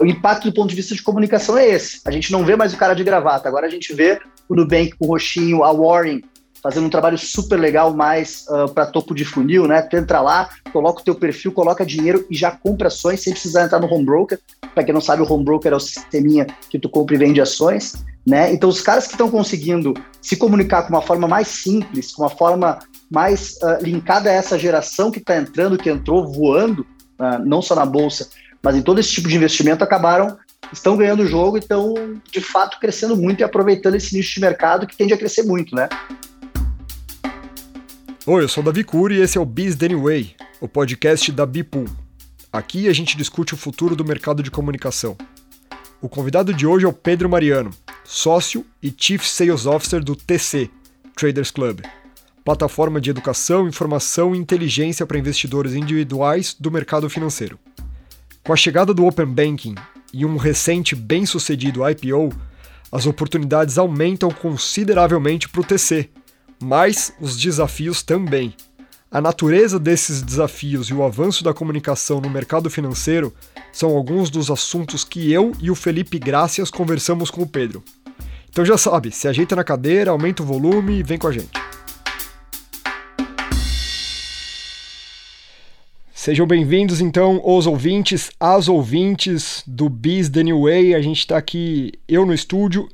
o impacto do ponto de vista de comunicação é esse. A gente não vê mais o cara de gravata, agora a gente vê o Nubank com o roxinho, a Warren fazendo um trabalho super legal mais uh, ah, para topo de funil, né? Tu entra lá, coloca o teu perfil, coloca dinheiro e já compra ações sem precisar entrar no home broker. Para quem não sabe, o home broker é o sisteminha que tu compra e vende ações, né? Então os caras que estão conseguindo se comunicar com uma forma mais simples, com uma forma mais uh, linkada a essa geração que está entrando, que entrou voando, uh, não só na bolsa, mas em todo esse tipo de investimento, acabaram estão ganhando o jogo e estão de fato crescendo muito e aproveitando esse nicho de mercado que tende a crescer muito, né? Oi, eu sou o Davi Cury e esse é o Biz Anyway, o podcast da Bipool. Aqui a gente discute o futuro do mercado de comunicação. O convidado de hoje é o Pedro Mariano, sócio e Chief Sales Officer do TC, Traders Club, plataforma de educação, informação e inteligência para investidores individuais do mercado financeiro. Com a chegada do Open Banking e um recente bem-sucedido IPO, as oportunidades aumentam consideravelmente para o TC, mas os desafios também. A natureza desses desafios e o avanço da comunicação no mercado financeiro são alguns dos assuntos que eu e o Felipe Gracias conversamos com o Pedro. Então já sabe, se ajeita na cadeira, aumenta o volume e vem com a gente. Sejam bem-vindos então os ouvintes, as ouvintes do Biz The New Way. A gente está aqui, eu no estúdio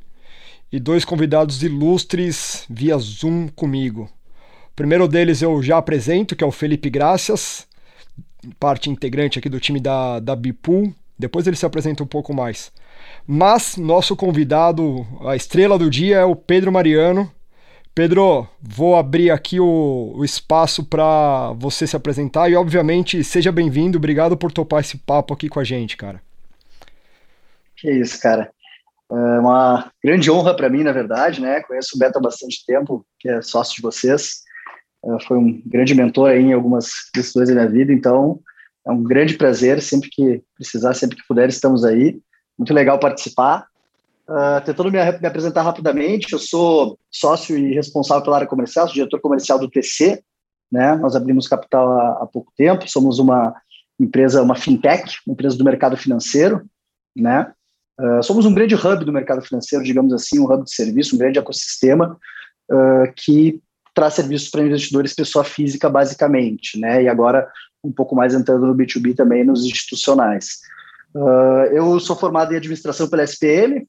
e dois convidados ilustres via Zoom comigo. O primeiro deles eu já apresento, que é o Felipe Graças, parte integrante aqui do time da, da Bipool. Depois ele se apresenta um pouco mais. Mas nosso convidado, a estrela do dia, é o Pedro Mariano. Pedro, vou abrir aqui o, o espaço para você se apresentar e, obviamente, seja bem-vindo. Obrigado por topar esse papo aqui com a gente, cara. Que isso, cara. É uma grande honra para mim, na verdade, né? Conheço o Beto há bastante tempo, que é sócio de vocês. É, foi um grande mentor aí em algumas questões da minha vida, então é um grande prazer. Sempre que precisar, sempre que puder, estamos aí. Muito legal participar. Uh, tentando me, me, apresentar rapidamente, eu sou sócio e responsável pela área comercial, sou diretor comercial do TC, né? Nós abrimos capital há, há pouco tempo, somos uma empresa, uma fintech, uma empresa do mercado financeiro, né? Uh, somos um grande hub do mercado financeiro, digamos assim, um hub de serviço, um grande ecossistema uh, que traz serviços para investidores pessoa física, basicamente, né? E agora um pouco mais entrando no B2B também, nos institucionais. Uh, eu sou formado em administração pela SPM,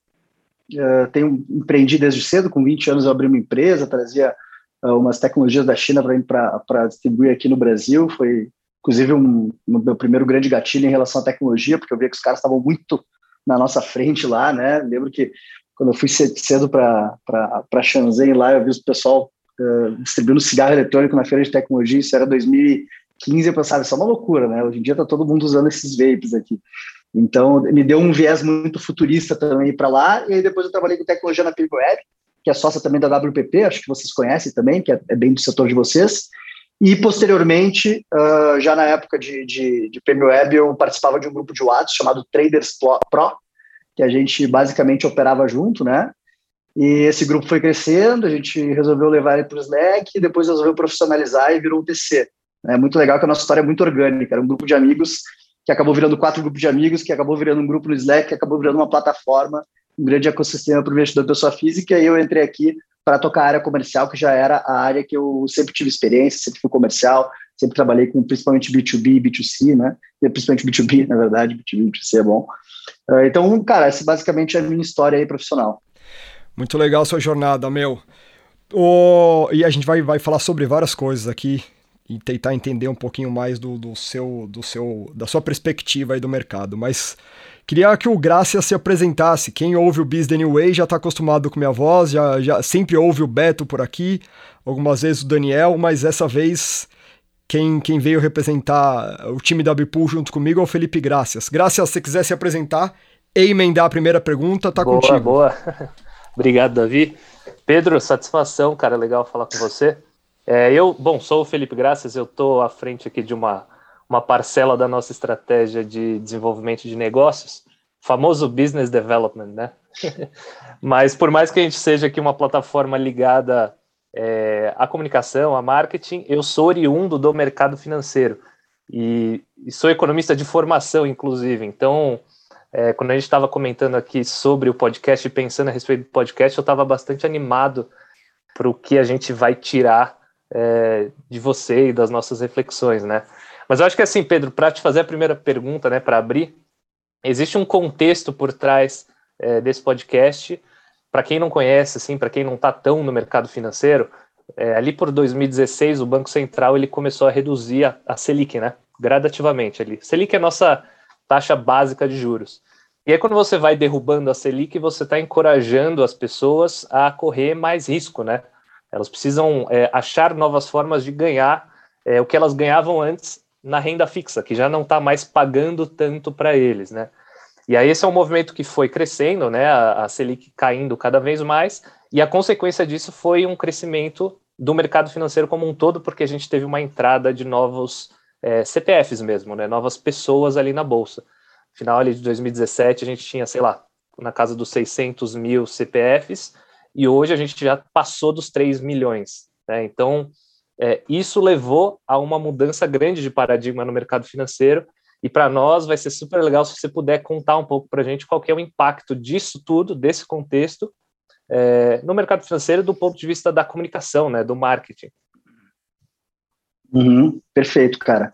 tenho empreendi desde cedo, com 20 anos eu abri uma empresa, trazia umas tecnologias da China para distribuir aqui no Brasil, foi inclusive um, um, meu primeiro grande gatilho em relação à tecnologia, porque eu via que os caras estavam muito na nossa frente lá, né? Lembro que quando eu fui cedo para Shenzhen lá, eu vi o pessoal uh, distribuindo cigarro eletrônico na feira de tecnologia, isso era 2015, eu pensava, isso é uma loucura, né? Hoje em dia tá todo mundo usando esses vapes aqui. Então, me deu um viés muito futurista também para lá, e aí depois eu trabalhei com tecnologia na PibWeb, que é sócia também da WPP, acho que vocês conhecem também, que é, é bem do setor de vocês, e, posteriormente, uh, já na época de, de, de PMWeb, eu participava de um grupo de WhatsApp chamado Traders Pro, que a gente basicamente operava junto, né? E esse grupo foi crescendo, a gente resolveu levar ele para o Slack depois resolveu profissionalizar e virou um TC. É muito legal que a nossa história é muito orgânica. Era um grupo de amigos que acabou virando quatro grupos de amigos, que acabou virando um grupo no Slack, que acabou virando uma plataforma, um grande ecossistema para o investidor pessoa física. E eu entrei aqui para tocar a área comercial, que já era a área que eu sempre tive experiência, sempre fui comercial, sempre trabalhei com principalmente B2B e B2C, né? Principalmente B2B, na verdade, B2B e B2C é bom. Uh, então, cara, essa basicamente é a minha história aí profissional. Muito legal sua jornada, meu. E a gente vai, vai falar sobre várias coisas aqui e tentar entender um pouquinho mais do, do seu, do seu, da sua perspectiva aí do mercado, mas Queria que o Gracia se apresentasse. Quem ouve o Biz The New Way já está acostumado com minha voz, já, já sempre ouve o Beto por aqui, algumas vezes o Daniel, mas essa vez quem, quem veio representar o time da Bipool junto comigo é o Felipe Gracias. Gracias, se você quiser se apresentar e emendar a primeira pergunta, tá boa, contigo. Boa, Obrigado, Davi. Pedro, satisfação, cara, legal falar com você. É, eu, bom, sou o Felipe Gracias, eu estou à frente aqui de uma uma parcela da nossa estratégia de desenvolvimento de negócios, famoso business development, né? Mas por mais que a gente seja aqui uma plataforma ligada é, à comunicação, a marketing, eu sou oriundo do mercado financeiro e, e sou economista de formação, inclusive. Então, é, quando a gente estava comentando aqui sobre o podcast e pensando a respeito do podcast, eu estava bastante animado para o que a gente vai tirar é, de você e das nossas reflexões, né? Mas eu acho que assim, Pedro, para te fazer a primeira pergunta, né, para abrir, existe um contexto por trás é, desse podcast. Para quem não conhece, assim, para quem não está tão no mercado financeiro, é, ali por 2016 o Banco Central ele começou a reduzir a, a Selic, né? Gradativamente ali. Selic é a nossa taxa básica de juros. E aí, quando você vai derrubando a Selic, você está encorajando as pessoas a correr mais risco, né? Elas precisam é, achar novas formas de ganhar é, o que elas ganhavam antes na renda fixa, que já não está mais pagando tanto para eles, né? E aí esse é um movimento que foi crescendo, né? A, a Selic caindo cada vez mais, e a consequência disso foi um crescimento do mercado financeiro como um todo, porque a gente teve uma entrada de novos é, CPFs mesmo, né? Novas pessoas ali na bolsa. Final ali de 2017 a gente tinha, sei lá, na casa dos 600 mil CPFs, e hoje a gente já passou dos 3 milhões. Né? Então, é, isso levou a uma mudança grande de paradigma no mercado financeiro. E para nós vai ser super legal se você puder contar um pouco para a gente qual é o impacto disso tudo, desse contexto, é, no mercado financeiro do ponto de vista da comunicação, né, do marketing. Uhum, perfeito, cara.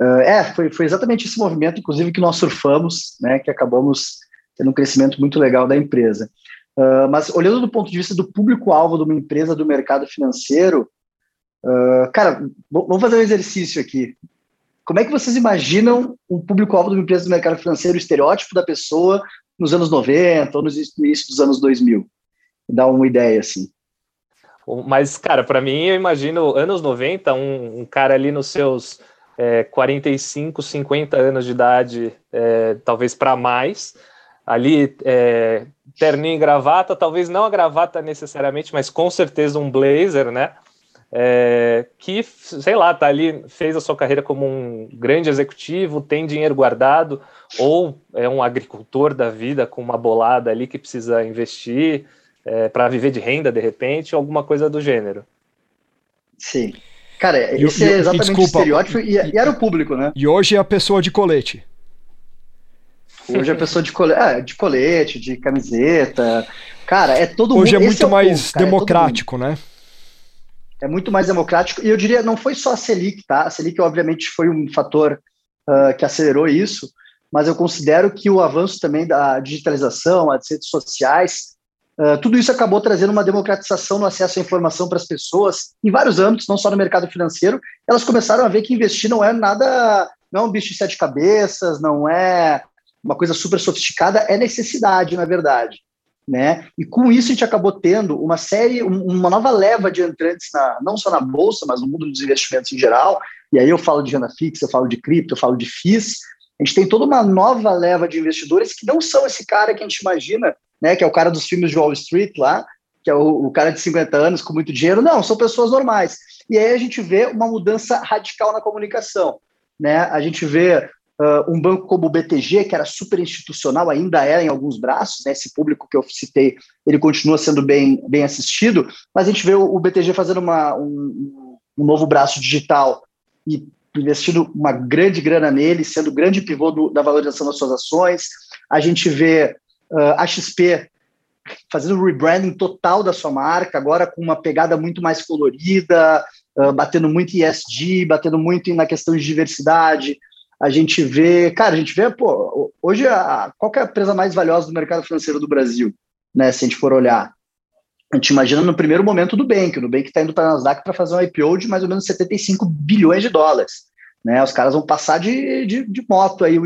Uh, é, foi, foi exatamente esse movimento, inclusive, que nós surfamos, né, que acabamos tendo um crescimento muito legal da empresa. Uh, mas olhando do ponto de vista do público-alvo de uma empresa do mercado financeiro, Uh, cara, vamos fazer um exercício aqui. Como é que vocês imaginam o público-alvo de uma empresa do mercado financeiro, o estereótipo da pessoa nos anos 90 ou no início dos anos 2000? Dá uma ideia, assim. Mas, cara, para mim, eu imagino anos 90, um, um cara ali nos seus é, 45, 50 anos de idade, é, talvez para mais, ali é, terninho e gravata, talvez não a gravata necessariamente, mas com certeza um blazer, né? é, que, sei lá, tá ali, fez a sua carreira como um grande executivo, tem dinheiro guardado, ou é um agricultor da vida com uma bolada ali que precisa investir é, para viver de renda de repente, alguma coisa do gênero. Sim. Cara, esse e, é exatamente desculpa, o estereótipo e, e, era o público, né? E hoje é a pessoa de colete. Hoje é a pessoa de colete, ah, de colete, de camiseta. Cara, é todo Hoje mundo. Hoje é muito é mais povo, cara, é democrático, é né? é muito mais democrático. E eu diria, não foi só a Selic, tá? A Selic, obviamente, foi um fator uh, que acelerou isso, mas eu considero que o avanço também da digitalização, as redes sociais, uh, tudo isso acabou trazendo uma democratização no acesso à informação para as pessoas em vários âmbitos, não só no mercado financeiro. Elas começaram a ver que investir não é nada, não é um bicho de sete cabeças, não é uma coisa super sofisticada, é necessidade, na verdade né? E com isso a gente acabou tendo uma série, uma nova leva de entrantes, na, não só na bolsa, mas no mundo dos investimentos em geral. E aí eu falo de renda fixa, eu falo de cripto, eu falo de FIIs. A gente tem toda uma nova leva de investidores que não são esse cara que a gente imagina, né? Que é o cara dos filmes de Wall Street lá, que é o, o cara de 50 anos com muito dinheiro. Não, são pessoas normais. E aí a gente vê uma mudança radical na comunicação. Né? A gente vê Uh, um banco como o BTG, que era super institucional, ainda é em alguns braços, né? esse público que eu citei, ele continua sendo bem, bem assistido, mas a gente vê o, o BTG fazendo uma, um, um, novo braço digital e investindo uma grande grana nele, sendo o grande pivô do, da valorização das suas ações. A gente vê uh, a XP fazendo um rebranding total da sua marca, agora com uma pegada muito mais colorida, uh, batendo muito em ESG, batendo muito na questão de diversidade, a gente vê, cara, a gente vê, pô, hoje a, qual é a empresa mais valiosa do mercado financeiro do Brasil, né? Se a gente for olhar. A gente imagina no primeiro momento do Nubank, o Nubank está indo para a Nasdaq para fazer um IPO de mais ou menos 75 bilhões de dólares. Né, os caras vão passar de, de, de moto aí.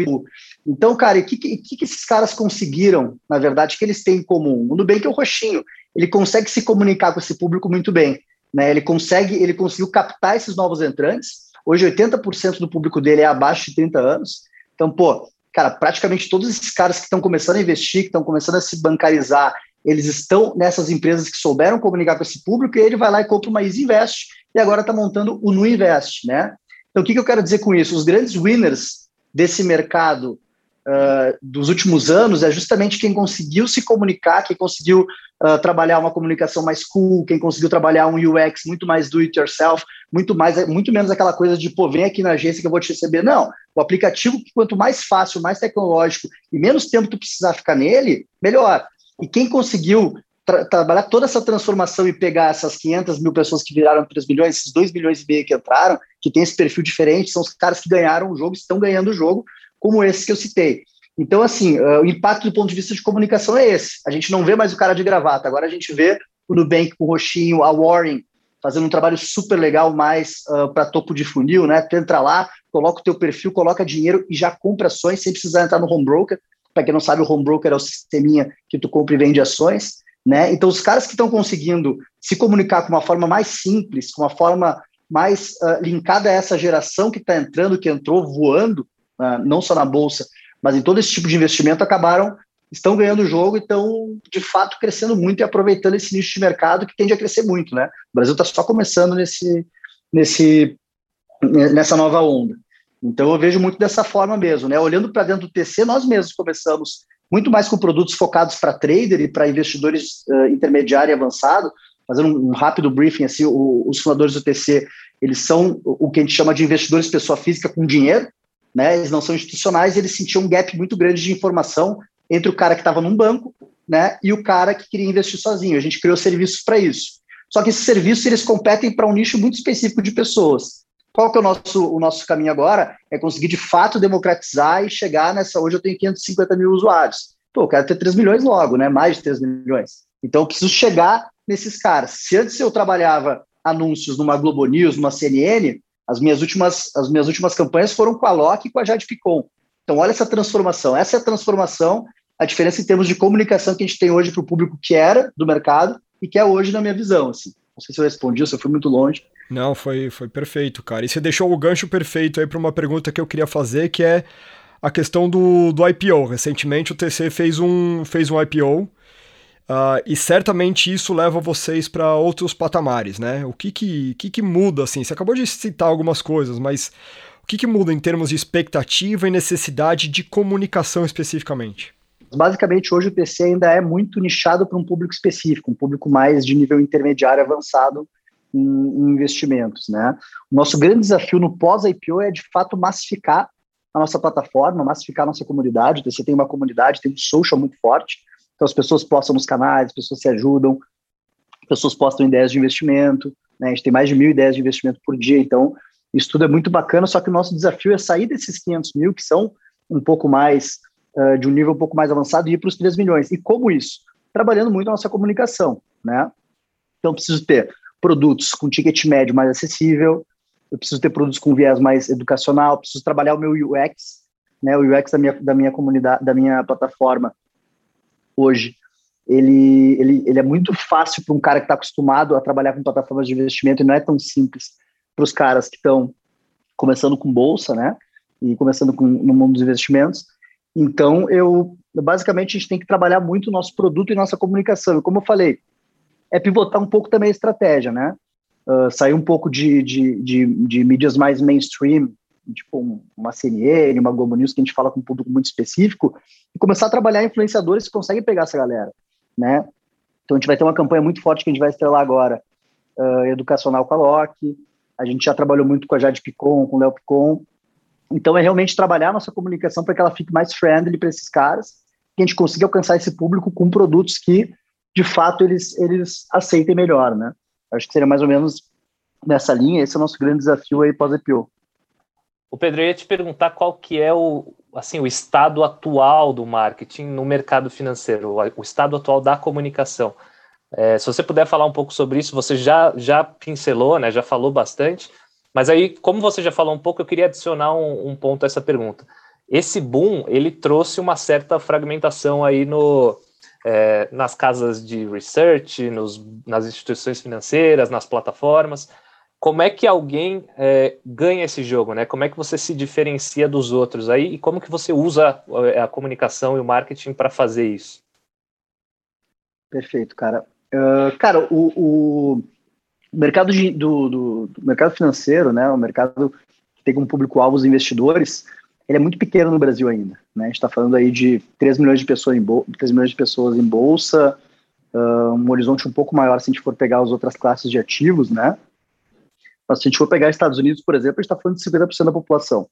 Então, cara, o que, que, que esses caras conseguiram, na verdade, que eles têm em comum? O Nubank é o roxinho, ele consegue se comunicar com esse público muito bem. Né? Ele consegue, ele conseguiu captar esses novos entrantes, Hoje, 80% do público dele é abaixo de 30 anos. Então, pô, cara, praticamente todos esses caras que estão começando a investir, que estão começando a se bancarizar, eles estão nessas empresas que souberam comunicar com esse público e ele vai lá e compra uma Easy Invest e agora está montando o Nu Invest, né? Então, o que, que eu quero dizer com isso? Os grandes winners desse mercado uh, dos últimos anos é justamente quem conseguiu se comunicar, quem conseguiu uh, trabalhar uma comunicação mais cool, quem conseguiu trabalhar um UX muito mais do it yourself, muito mais, muito menos aquela coisa de pô, vem aqui na agência que eu vou te receber. Não, o aplicativo quanto mais fácil, mais tecnológico e menos tempo tu precisar ficar nele, melhor. E quem conseguiu tra trabalhar toda essa transformação e pegar essas 500 mil pessoas que viraram 3 milhões, esses 2 milhões e meio que entraram, que tem esse perfil diferente, são os caras que ganharam o jogo, estão ganhando o jogo, como esses que eu citei. Então, assim, uh, o impacto do ponto de vista de comunicação é esse. A gente não vê mais o cara de gravata, agora a gente vê o Nubank com o roxinho, a Warren fazendo um trabalho super legal mais uh, para topo de funil, né? Tu entra lá, coloca o teu perfil, coloca dinheiro e já compra ações sem precisar entrar no home broker. Para quem não sabe, o home broker é o sisteminha que tu compra e vende ações, né? Então, os caras que estão conseguindo se comunicar com uma forma mais simples, com uma forma mais uh, linkada a essa geração que está entrando, que entrou voando, não só na bolsa, mas em todo esse tipo de investimento, acabaram, estão ganhando o jogo e estão, de fato, crescendo muito e aproveitando esse nicho de mercado que tende a crescer muito, né? O Brasil está só começando nesse, nesse, nessa nova onda. Então, eu vejo muito dessa forma mesmo, né? Olhando para dentro do TC, nós mesmos começamos muito mais com produtos focados para trader e para investidores uh, intermediário e avançado, fazendo um, um rápido briefing, assim, o, os fundadores do TC, eles são o que a gente chama de investidores pessoa física com dinheiro, né? Eles não são institucionais, eles sentiam um gap muito grande de informação entre o cara que estava num banco, né, e o cara que queria investir sozinho. A gente criou serviços para isso. Só que esses serviços eles competem para um nicho muito específico de pessoas. Qual que é o nosso, o nosso caminho agora? É conseguir de fato democratizar e chegar nessa. Hoje eu tenho 550 mil usuários. Pô, eu quero ter 3 milhões logo, né? Mais de 3 milhões. Então eu preciso chegar nesses caras. Se antes eu trabalhava anúncios numa Globo News, numa CNN, as minhas últimas, as minhas últimas campanhas foram com a Loki e com a Jade Picon. Então, olha essa transformação. Essa é a transformação, a diferença em termos de comunicação que a gente tem hoje para o público que era do mercado e que é hoje na minha visão. Assim. Não sei se eu respondi, se eu fui muito longe. Não, foi, foi perfeito, cara. E você deixou o gancho perfeito aí para uma pergunta que eu queria fazer, que é a questão do, do IPO. Recentemente o TC fez um, fez um IPO Uh, e certamente isso leva vocês para outros patamares, né? O que que, que que muda, assim? Você acabou de citar algumas coisas, mas o que que muda em termos de expectativa e necessidade de comunicação especificamente? Basicamente, hoje o PC ainda é muito nichado para um público específico, um público mais de nível intermediário avançado em, em investimentos, né? O nosso grande desafio no pós-IPO é, de fato, massificar a nossa plataforma, massificar a nossa comunidade. O TC tem uma comunidade, tem um social muito forte, então, as pessoas postam nos canais, as pessoas se ajudam, as pessoas postam ideias de investimento, né? A gente tem mais de mil ideias de investimento por dia, então isso tudo é muito bacana, só que o nosso desafio é sair desses 500 mil, que são um pouco mais, uh, de um nível um pouco mais avançado, e ir para os 3 milhões. E como isso? Trabalhando muito a nossa comunicação, né? Então, preciso ter produtos com ticket médio mais acessível, eu preciso ter produtos com viés mais educacional, preciso trabalhar o meu UX, né? O UX da minha, da minha comunidade, da minha plataforma, hoje, ele, ele, ele é muito fácil para um cara que está acostumado a trabalhar com plataformas de investimento e não é tão simples para os caras que estão começando com bolsa, né? E começando com, no mundo dos investimentos. Então, eu basicamente a gente tem que trabalhar muito o nosso produto e nossa comunicação. E como eu falei, é pivotar um pouco também a estratégia, né? Uh, sair um pouco de, de, de, de mídias mais mainstream, tipo uma CNN, uma Globo News, que a gente fala com um público muito específico, e começar a trabalhar influenciadores que conseguem pegar essa galera, né? Então a gente vai ter uma campanha muito forte que a gente vai estrelar agora, uh, educacional com a Loki, a gente já trabalhou muito com a Jade Picon, com o Léo Picon, então é realmente trabalhar a nossa comunicação para que ela fique mais friendly para esses caras, que a gente consiga alcançar esse público com produtos que, de fato, eles, eles aceitem melhor, né? Acho que seria mais ou menos nessa linha, esse é o nosso grande desafio aí pós-EPO. O Pedro, eu ia te perguntar qual que é o, assim, o estado atual do marketing no mercado financeiro, o estado atual da comunicação. É, se você puder falar um pouco sobre isso, você já, já pincelou, né, já falou bastante, mas aí, como você já falou um pouco, eu queria adicionar um, um ponto a essa pergunta. Esse boom, ele trouxe uma certa fragmentação aí no, é, nas casas de research, nos, nas instituições financeiras, nas plataformas como é que alguém é, ganha esse jogo, né? Como é que você se diferencia dos outros aí e como que você usa a, a comunicação e o marketing para fazer isso? Perfeito, cara. Uh, cara, o, o mercado de, do, do, do, mercado financeiro, né? O mercado que tem como público-alvo os investidores, ele é muito pequeno no Brasil ainda. Né? A gente está falando aí de 3 milhões de pessoas em, bol 3 milhões de pessoas em bolsa, uh, um horizonte um pouco maior se a gente for pegar as outras classes de ativos, né? Mas se a gente for pegar Estados Unidos, por exemplo, a gente está falando de 50% da população.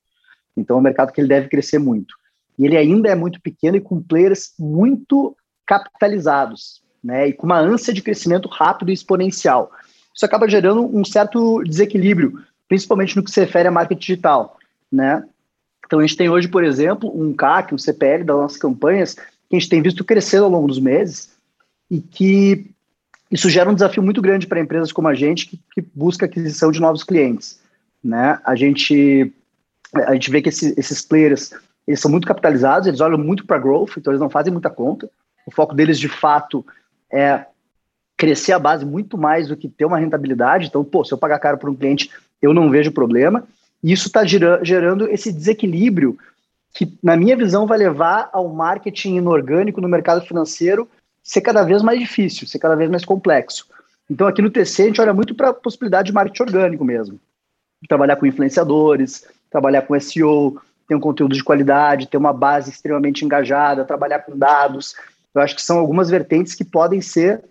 Então é um mercado que ele deve crescer muito. E ele ainda é muito pequeno e com players muito capitalizados, né? E com uma ânsia de crescimento rápido e exponencial. Isso acaba gerando um certo desequilíbrio, principalmente no que se refere à marketing digital, né? Então a gente tem hoje, por exemplo, um CAC, um CPL das nossas campanhas, que a gente tem visto crescer ao longo dos meses e que isso gera um desafio muito grande para empresas como a gente que, que, busca aquisição de novos clientes, né? A gente a gente vê que esse, esses players eles são muito capitalizados, eles olham muito para growth, então eles não fazem muita conta. O foco deles de fato é crescer a base muito mais do que ter uma rentabilidade. Então, pô, se eu pagar caro para um cliente, eu não vejo problema. E isso está gerando esse desequilíbrio que, na minha visão, vai levar ao marketing inorgânico no mercado financeiro ser cada vez mais difícil, ser cada vez mais complexo. Então, aqui no TC, a gente olha muito para a possibilidade de marketing orgânico mesmo. Trabalhar com influenciadores, trabalhar com SEO, ter um conteúdo de qualidade, ter uma base extremamente engajada, trabalhar com dados. Eu acho que são algumas vertentes que podem ser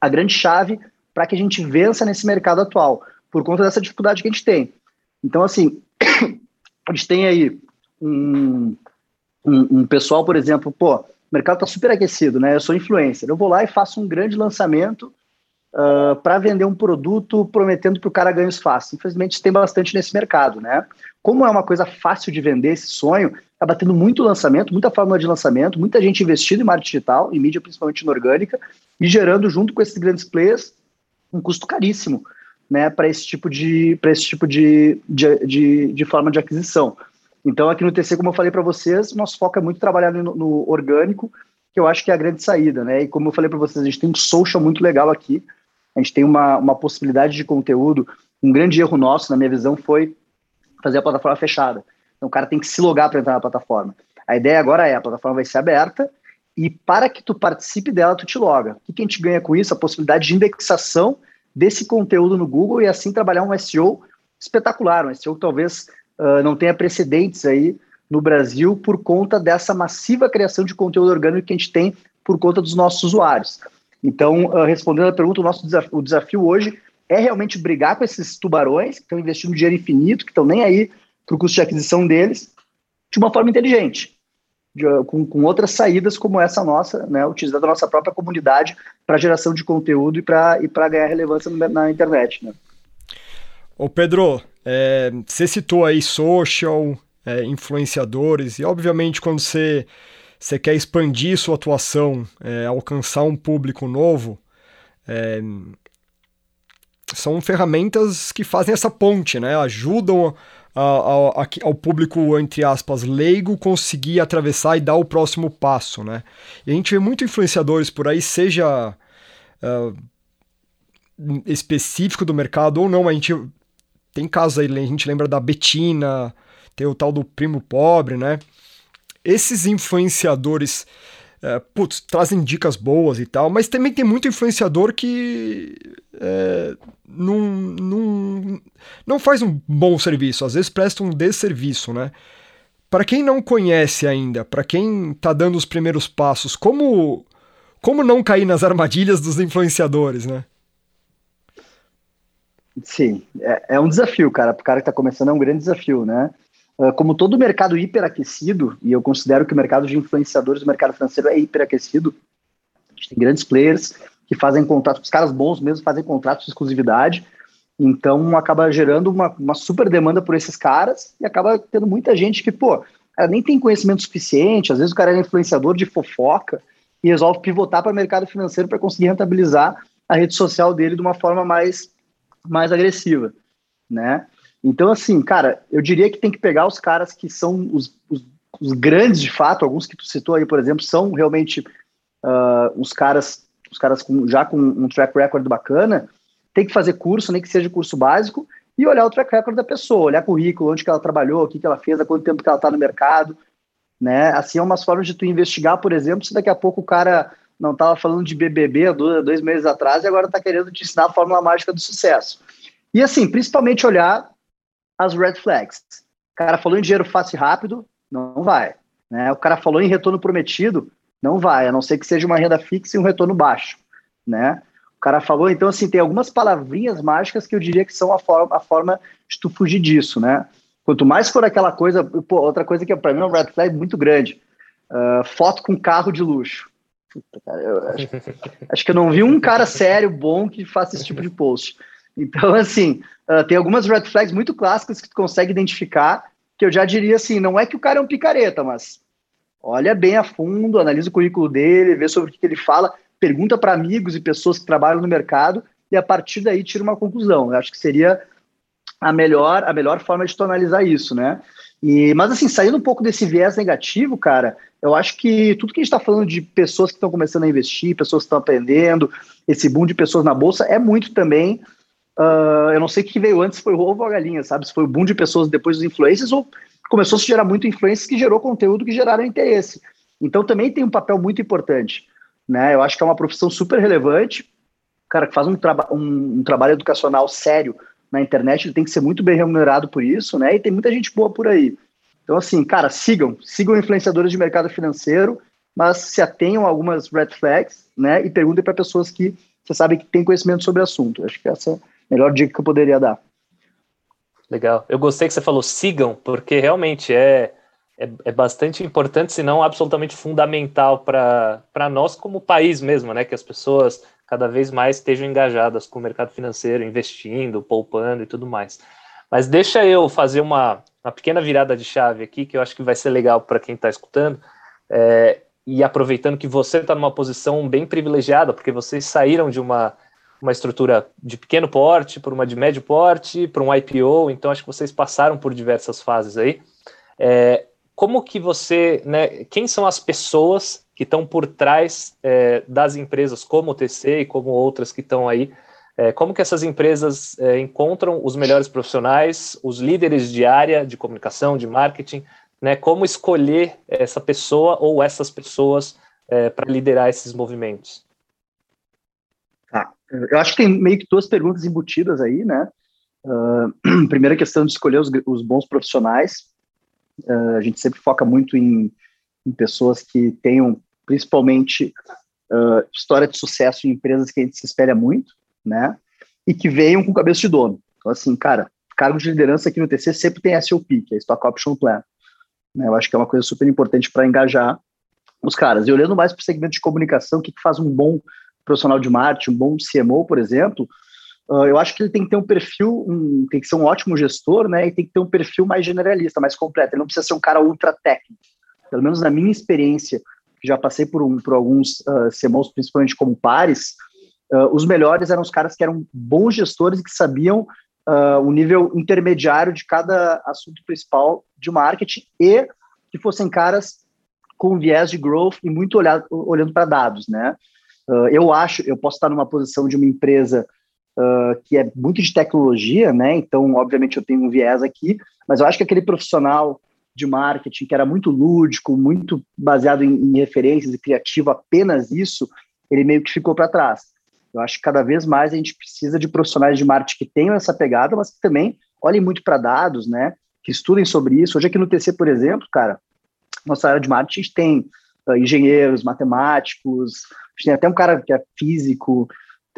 a grande chave para que a gente vença nesse mercado atual, por conta dessa dificuldade que a gente tem. Então, assim, a gente tem aí um, um, um pessoal, por exemplo, pô, o mercado está super aquecido, né? Eu sou influencer. Eu vou lá e faço um grande lançamento uh, para vender um produto prometendo para o cara ganhos fáceis. Infelizmente, tem bastante nesse mercado, né? Como é uma coisa fácil de vender esse sonho, acaba tendo muito lançamento, muita fórmula de lançamento, muita gente investindo em marketing digital, em mídia principalmente inorgânica, e gerando, junto com esses grandes players, um custo caríssimo né, para esse tipo, de, esse tipo de, de, de, de, forma de aquisição. Então, aqui no TC, como eu falei para vocês, nosso foco é muito trabalhar no, no, orgânico, que eu acho que é a grande saída. Né? E como eu falei para vocês, a gente tem um social muito legal aqui, a gente tem uma, uma possibilidade de conteúdo. Um grande erro nosso, na minha visão, foi fazer a plataforma fechada. Então, o cara tem que se logar para entrar na plataforma. A ideia agora é, a plataforma vai ser aberta, e para que tu participe dela, tu te loga. O que, a gente ganha com isso? A possibilidade de indexação desse conteúdo no Google e assim trabalhar um SEO espetacular, um SEO que talvez uh, não tenha precedentes aí no Brasil por conta dessa massiva criação de conteúdo orgânico que a gente tem por conta dos nossos usuários. Então, uh, respondendo a pergunta, o nosso desafio, o desafio hoje é realmente brigar com esses tubarões que estão investindo dinheiro infinito, que estão nem aí para o custo de aquisição deles, de uma forma inteligente de, com, com, outras saídas como essa nossa, né, utilizando a nossa própria comunidade para geração de conteúdo e para ganhar relevância na internet. Né. Ô Pedro, é, você citou aí social, é, influenciadores, e obviamente quando você, você quer expandir sua atuação, é, alcançar um público novo, é, são ferramentas que fazem essa ponte, né? Ajudam ao, ao, público, entre aspas, leigo conseguir atravessar e dar o próximo passo, né? E a gente vê muito influenciadores por aí, seja uh, específico do mercado ou não, a gente tem casos aí, a gente lembra da Betina, tem o tal do primo pobre, né? Esses influenciadores é, putz, trazem dicas boas e tal, mas também tem muito influenciador que é, não, não, não faz um bom serviço, às vezes presta um desserviço, né? Para quem não conhece ainda, para quem tá dando os primeiros passos, como como não cair nas armadilhas dos influenciadores, né? Sim, é, é um desafio, cara. Para o cara que está começando é um grande desafio, né? Ah, como todo mercado hiperaquecido, e eu considero que o mercado de influenciadores, o mercado financeiro é hiperaquecido, a gente tem grandes players que fazem contratos, os caras bons mesmo fazem contratos de exclusividade, então acaba gerando uma, uma super demanda por esses caras e acaba tendo muita gente que, pô, cara nem tem conhecimento suficiente, às vezes o cara é influenciador de fofoca e resolve pivotar para o mercado financeiro para conseguir rentabilizar a rede social dele de uma forma mais, mais agressiva, né? Então, assim, cara, eu diria que tem que pegar os caras que são os, os, os grandes de fato, alguns que tu citou aí, por exemplo, são realmente uh, os caras, os caras com, já com um track record bacana, tem que fazer curso, nem que seja curso básico, e olhar o track record da pessoa, olhar currículo, onde que ela trabalhou, o que, que ela fez, há quanto tempo que ela está no mercado, né? Assim é umas formas de tu investigar, por exemplo, se daqui a pouco o cara não estava falando de BBB dois, dois meses atrás e agora está querendo te ensinar a fórmula mágica do sucesso. E assim, principalmente olhar as red flags. cara falou em dinheiro fácil e rápido, não vai. Né? O cara falou em retorno prometido, não vai, a não ser que seja uma renda fixa e um retorno baixo. Né? O cara falou, então, assim, tem algumas palavrinhas mágicas que eu diria que são a forma, a forma de tu fugir disso, né? Quanto mais for aquela coisa, pô, outra coisa que para mim é um red flag muito grande, uh, foto com carro de luxo. Puta, cara, acho, acho, que eu não vi um cara sério, bom, que faça esse tipo de post. Então, assim, uh, tem algumas red flags muito clássicas que tu consegue identificar, que eu já diria assim, não é que o cara é um picareta, mas olha bem a fundo, analisa o currículo dele, vê sobre o que ele fala, pergunta para amigos e pessoas que trabalham no mercado e a partir daí tira uma conclusão. Eu acho que seria a melhor a melhor forma de tu analisar isso, né? E, mas assim, saindo um pouco desse viés negativo, cara, eu acho que tudo que a gente está falando de pessoas que estão começando a investir, pessoas que estão aprendendo, esse boom de pessoas na bolsa é muito também. Uh, eu não sei o que veio antes, foi o ovo ou a galinha, sabe? Se foi o boom de pessoas depois dos influencers ou começou a se gerar muito influências que gerou conteúdo que geraram interesse. Então também tem um papel muito importante né? Eu acho que é uma profissão super relevante. Cara que faz um, traba um, um trabalho educacional sério na internet, ele tem que ser muito bem remunerado por isso, né? E tem muita gente boa por aí. Então, assim, cara, sigam, sigam influenciadores de mercado financeiro, mas se atenham a algumas red flags, né? E perguntem para pessoas que você sabe que tem conhecimento sobre o assunto. Acho que essa é a melhor dica que eu poderia dar. Legal. Eu gostei que você falou sigam, porque realmente é é, é bastante importante, se não absolutamente fundamental para nós como país mesmo, né? Que as pessoas cada vez mais estejam engajadas com o mercado financeiro, investindo, poupando e tudo mais. Mas deixa eu fazer uma, uma pequena virada de chave aqui, que eu acho que vai ser legal para quem está escutando. É, e aproveitando que você está numa posição bem privilegiada, porque vocês saíram de uma, uma estrutura de pequeno porte para uma de médio porte, para um IPO, então acho que vocês passaram por diversas fases aí. É, como que você, né, quem são as pessoas que estão por trás é, das empresas como o TC e como outras que estão aí, é, como que essas empresas é, encontram os melhores profissionais, os líderes de área de comunicação, de marketing, né, como escolher essa pessoa ou essas pessoas é, para liderar esses movimentos? Tá. Eu acho que tem meio que duas perguntas embutidas aí, né? Uh, primeira questão de escolher os, os bons profissionais. Uh, a gente sempre foca muito em, em pessoas que tenham, principalmente, uh, história de sucesso em empresas que a gente se espelha muito, né? E que venham com cabeça de dono. Então, assim, cara, cargo de liderança aqui no TC sempre tem SOP, que é Stock Option Plan. Né? Eu acho que é uma coisa super importante para engajar os caras. E olhando mais para o segmento de comunicação, o que, que faz um bom profissional de marketing, um bom CMO, por exemplo, Uh, eu acho que ele tem que ter um perfil, um, tem que ser um ótimo gestor, né? E tem que ter um perfil mais generalista, mais completo. Ele não precisa ser um cara ultra técnico. Pelo menos na minha experiência, já passei por, um, por alguns uh, principalmente como pares, uh, os melhores eram os caras que eram bons gestores e que sabiam uh, o nível intermediário de cada assunto principal de marketing e que fossem caras com viés de growth e muito olhado, olhando para dados, né? eu acho, eu posso estar numa posição de uma empresa uh, que é muito de tecnologia, né? Então, obviamente, eu tenho um viés aqui, mas eu acho que aquele profissional de marketing que era muito lúdico, muito baseado em, em referências e criativo, apenas isso, ele meio que ficou para trás. Eu acho que cada vez mais a gente precisa de profissionais de marketing que tenham essa pegada, mas que também olhem muito para dados, né? Que estudem sobre isso. Hoje aqui no TC, por exemplo, cara, nossa área de marketing a gente tem uh, engenheiros, matemáticos, a gente tem até um cara que é físico,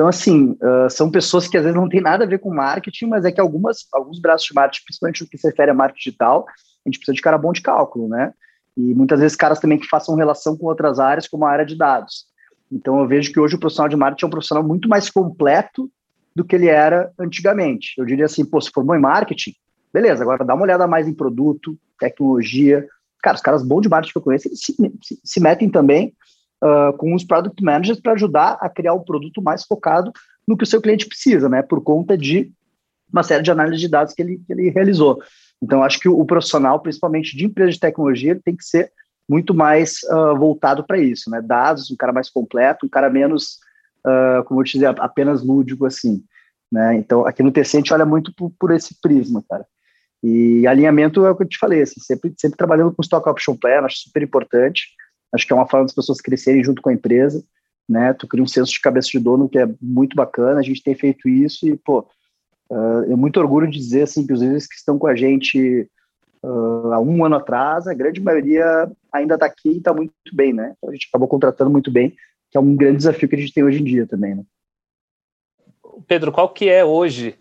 então, assim, uh, são pessoas que às vezes não tem nada a ver com marketing, mas é que algumas, alguns braços de marketing, principalmente no que se refere a marketing digital, a gente precisa de cara bom de cálculo, né? E muitas vezes caras também que façam relação com outras áreas, como a área de dados. Então, eu vejo que hoje o profissional de marketing é um profissional muito mais completo do que ele era antigamente. Eu diria assim, pô, se formou em marketing, beleza, agora dá uma olhada mais em produto, tecnologia. Cara, os caras bons de marketing que eu conheço, eles se, se, se metem também uh, com os product managers para ajudar a criar um produto mais focado no que o seu cliente precisa, né? Por conta de uma série de análises de dados que ele, que ele realizou. Então, acho que o, profissional, principalmente de empresa de tecnologia, ele tem que ser muito mais uh, voltado para isso, né? Dados, um cara mais completo, um cara menos, uh, como eu te dizer, apenas lúdico assim, né? Então, aqui no TC a gente olha muito por, por, esse prisma, cara. E alinhamento é o que eu te falei, assim, sempre, sempre trabalhando com Stock Option Plan, acho super importante. Acho que é uma forma das pessoas crescerem junto com a empresa, né? Tu cria um senso de cabeça de dono que é muito bacana. A gente tem feito isso e, pô, uh, é muito orgulho de dizer, assim, que os líderes que estão com a gente uh, há um ano atrás, a grande maioria ainda está aqui e está muito bem, né? Então a gente acabou contratando muito bem, que é um grande desafio que a gente tem hoje em dia também, né? Pedro, qual que é hoje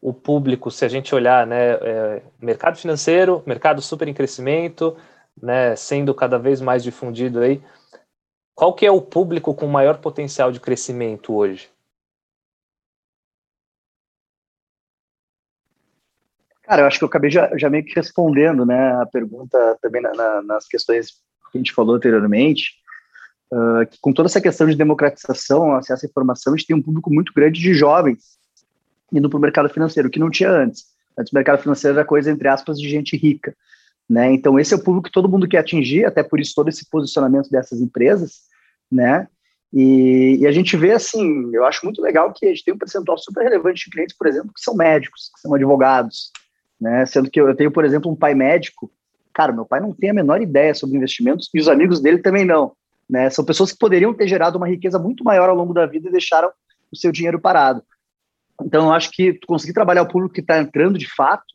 o público, se a gente olhar, né, é, mercado financeiro, mercado super em crescimento, né, sendo cada vez mais difundido aí, qual que é o público com maior potencial de crescimento hoje? Cara, eu acho que eu acabei já, já meio que respondendo, né, a pergunta também na, na, nas questões que a gente falou anteriormente, uh, que com toda essa questão de democratização, acesso à informação, a gente tem um público muito grande de jovens indo para o mercado financeiro, que não tinha antes. Antes o mercado financeiro era coisa, entre aspas, de gente rica. Né? Então, esse é o público que todo mundo quer atingir, até por isso todo esse posicionamento dessas empresas. Né? E, e, a gente vê assim, eu acho muito legal que a gente tem um percentual super relevante de clientes, por exemplo, que são médicos, que são advogados. Né? Sendo que eu, tenho, por exemplo, um pai médico. Cara, meu pai não tem a menor ideia sobre investimentos e os amigos dele também não. Né? São pessoas que poderiam ter gerado uma riqueza muito maior ao longo da vida e deixaram o seu dinheiro parado. Então, eu acho que conseguir trabalhar o público que está entrando de fato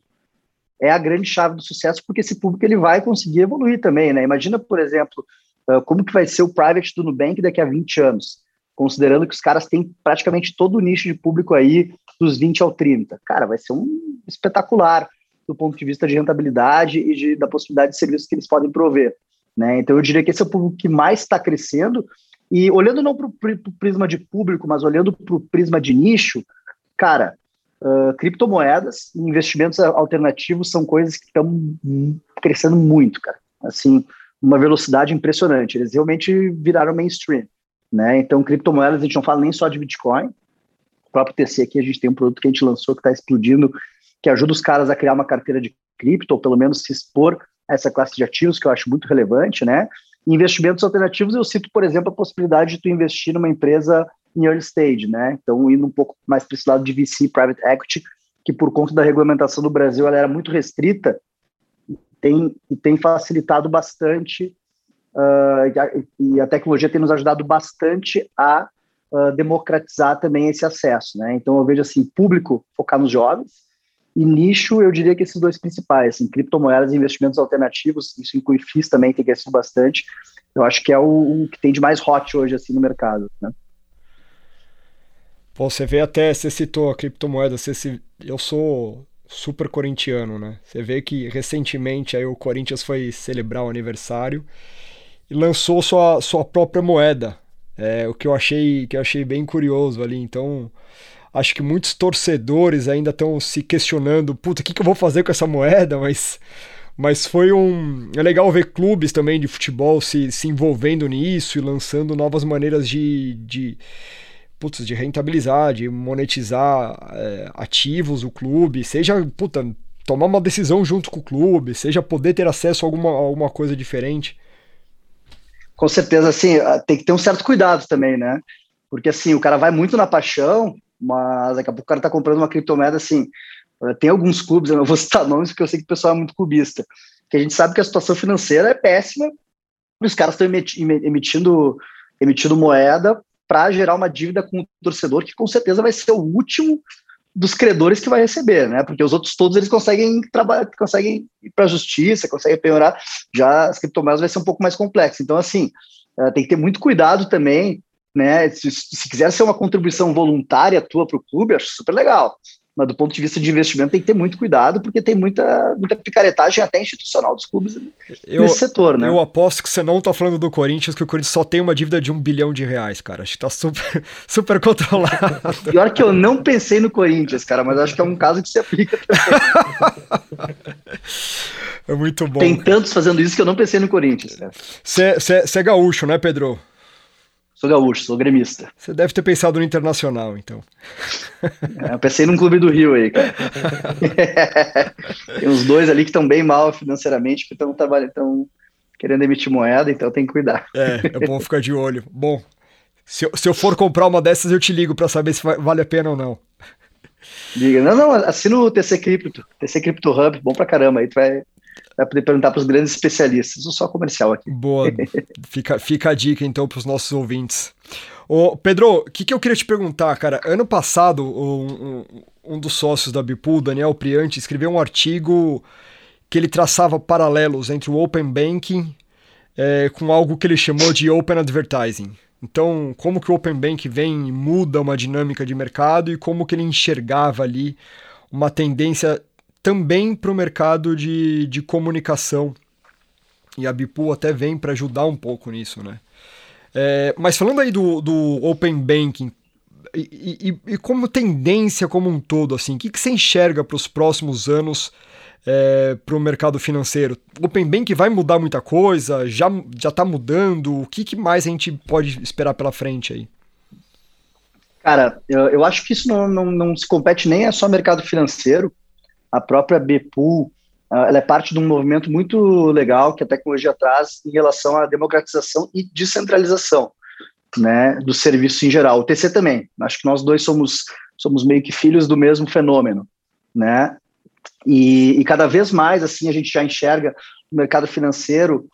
é a grande chave do sucesso, porque esse público ele vai conseguir evoluir também, né? Imagina, por exemplo, ah, como que vai ser o private do Nubank daqui a 20 anos, considerando que os caras têm praticamente todo o nicho de público aí dos 20 ao 30. Cara, vai ser um espetacular do ponto de vista de rentabilidade e de, da possibilidade de serviços que eles podem prover. Né? Então, eu diria que esse é o público que mais está crescendo. E olhando não para o prisma de público, mas olhando para o prisma de nicho, Cara, uh, criptomoedas e investimentos alternativos são coisas que estão crescendo muito, cara. Assim, uma velocidade impressionante. Eles realmente viraram mainstream, né? Então, criptomoedas, a gente não fala nem só de Bitcoin. O próprio TC aqui, a gente tem um produto que a gente lançou que está explodindo, que ajuda os caras a criar uma carteira de cripto, ou pelo menos se expor a essa classe de ativos, que eu acho muito relevante, né? investimentos alternativos, eu cito, por exemplo, a possibilidade de tu investir numa empresa em early stage, né? Então, indo um pouco mais para esse lado de VC, private equity, que por conta da regulamentação do Brasil, ela era muito restrita tem, e tem facilitado bastante, uh, e, a, tecnologia tem nos ajudado bastante a uh, democratizar também esse acesso, né? Então, eu vejo assim, público focar nos jovens, e nicho, eu diria que esses dois principais, assim, criptomoedas e investimentos alternativos, isso inclui FIIs também, tem crescido bastante, eu acho que é o, o que tem de mais hot hoje, assim, no mercado, né? Você vê até, você citou a criptomoeda, você se, eu sou super corintiano, né? Você vê que recentemente aí o Corinthians foi celebrar o aniversário e lançou sua, sua própria moeda. É, o que eu achei que eu achei bem curioso ali. Então, acho que muitos torcedores ainda estão se questionando, puta, o que, que eu vou fazer com essa moeda? Mas mas foi um. É legal ver clubes também de futebol se, se envolvendo nisso e lançando novas maneiras de, de, putz, de rentabilizar, de monetizar é, ativos do clube, seja, puta, tomar uma decisão junto com o clube, seja poder ter acesso a alguma, alguma coisa diferente. Com certeza, assim, tem que ter um certo cuidado também, né? Porque, assim, o cara vai muito na paixão, mas daqui a pouco o cara tá comprando uma criptomoeda, assim, tem alguns clubes, eu não vou citar nomes porque eu sei que o pessoal é muito clubista, que a gente sabe que a situação financeira é péssima e os caras estão emitindo, emitindo moeda para gerar uma dívida com o torcedor que com certeza vai ser o último dos credores que vai receber, né? Porque os outros todos eles conseguem trabalhar, conseguem ir para a justiça, conseguem penhorar. Já as criptomoedas vai ser um pouco mais complexo. Então, assim, eh, tem que ter muito cuidado também, né? Se, se quiser ser uma contribuição voluntária tua para o clube, acho super legal mas do ponto de vista de investimento tem que ter muito cuidado, porque tem muita, muita picaretagem até institucional dos clubes eu, nesse setor, né? Eu aposto que você não tá falando do Corinthians, que o Corinthians só tem uma dívida de um bilhão de reais, cara. Acho que tá super, super controlado. Pior que eu não pensei no Corinthians, cara, mas acho que é um caso que se aplica também. É muito bom. Tem tantos fazendo isso que eu não pensei no Corinthians. Você é gaúcho, né, Pedro? Sou gaúcho, sou gremista. Você deve ter pensado no internacional, então. É, eu pensei num clube do Rio aí, cara. tem uns dois ali que estão bem mal financeiramente, que estão trabalhando, querendo emitir moeda, então tem que cuidar. É, é bom ficar de olho. Bom, se eu, se eu for comprar uma dessas, eu te ligo para saber se vale a pena ou não. Liga. Não, não, assina o TC Cripto, TC Crypto Hub, bom pra caramba. Aí tu vai, vai poder perguntar para os grandes especialistas. Não só comercial aqui. Boa. fica, fica a dica então para os nossos ouvintes. Ô, Pedro, o que, que eu queria te perguntar, cara? Ano passado, um, um, um dos sócios da Bipool, Daniel Priante, escreveu um artigo que ele traçava paralelos entre o Open Banking é, com algo que ele chamou de Open Advertising. Então, como que o Open Bank vem e muda uma dinâmica de mercado e como que ele enxergava ali uma tendência também para o mercado de, de comunicação. E a Bipu até vem para ajudar um pouco nisso, né? É, mas falando aí do, do Open Banking, e, e, e, como tendência como um todo, assim, o que, que você enxerga para os próximos anos é, para o mercado financeiro? Open Bank vai mudar muita coisa? Já já está mudando? O que, que mais a gente pode esperar pela frente aí? Cara, eu, eu acho que isso não, não, não se compete nem a só mercado financeiro. A própria Bpool, ela é parte de um movimento muito legal que a tecnologia traz em relação à democratização e descentralização né, do serviço em geral. O TC também. Acho que nós dois somos, somos meio que filhos do mesmo fenômeno, né? E, e cada vez mais assim a gente já enxerga o mercado financeiro,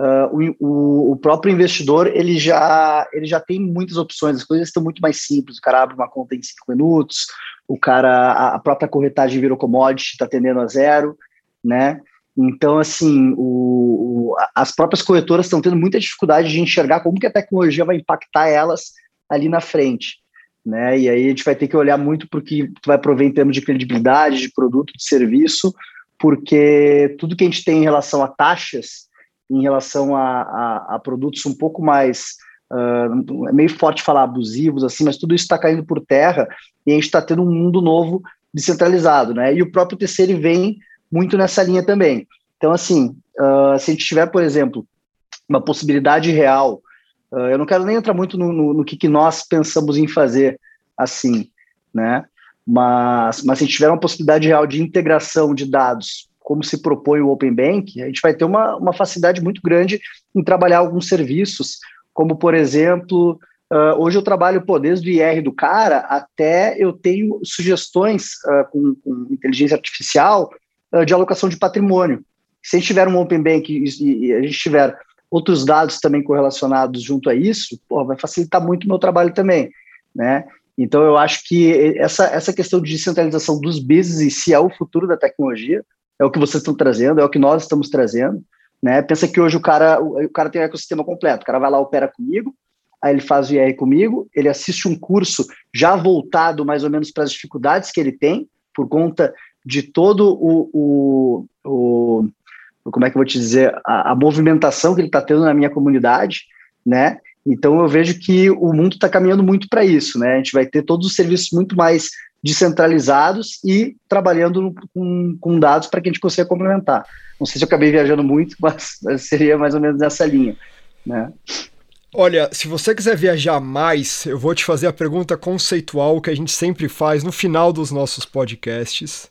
uh, o, o, próprio investidor ele já ele já tem muitas opções. As coisas estão muito mais simples. O cara abre uma conta em cinco minutos. O cara a, própria corretagem virou commodity, está atendendo a zero, né? Então, assim, o, o, as próprias corretoras estão tendo muita dificuldade de enxergar como que a tecnologia vai impactar elas ali na frente. Né? E aí a gente vai ter que olhar muito para o que vai prover em termos de credibilidade, de produto, de serviço, porque tudo que a gente tem em relação a taxas, em relação a, a, a produtos um pouco mais uh, é meio forte falar abusivos assim, mas tudo isso está caindo por terra e a gente está tendo um mundo novo descentralizado, né? E o próprio terceiro vem muito nessa linha também. Então, assim, uh, se a gente tiver, por exemplo, uma possibilidade real, uh, eu não quero nem entrar muito no, no, no que, que, nós pensamos em fazer assim, né? Mas, mas se a gente tiver uma possibilidade real de integração de dados, como se propõe o Open Bank, a gente vai ter uma, uma facilidade muito grande em trabalhar alguns serviços, como, por exemplo, Uh, hoje eu trabalho pô, desde o IR do cara até eu tenho sugestões uh, com, com, inteligência artificial uh, de alocação de patrimônio. Se a gente tiver um Open Bank e, e, a gente tiver outros dados também correlacionados junto a isso, pô, vai facilitar muito o meu trabalho também, né? Então eu acho que essa, essa questão de descentralização dos business em si é o futuro da tecnologia, é o que vocês estão trazendo, é o que nós estamos trazendo, né? Pensa que hoje o cara, o, cara tem um ecossistema completo, o cara vai lá, opera comigo, aí ele faz o IR comigo, ele assiste um curso já voltado mais ou menos para as dificuldades que ele tem, por conta de todo o, o, o como é que eu vou te dizer, a, a movimentação que ele está tendo na minha comunidade, né? Então eu vejo que o mundo está caminhando muito para isso, né? A gente vai ter todos os serviços muito mais descentralizados e trabalhando com, com dados para que a gente consiga complementar. Não sei se eu acabei viajando muito, mas seria mais ou menos nessa linha, né? Olha, se você quiser viajar mais, eu vou te fazer a pergunta conceitual que a gente sempre faz no final dos nossos podcasts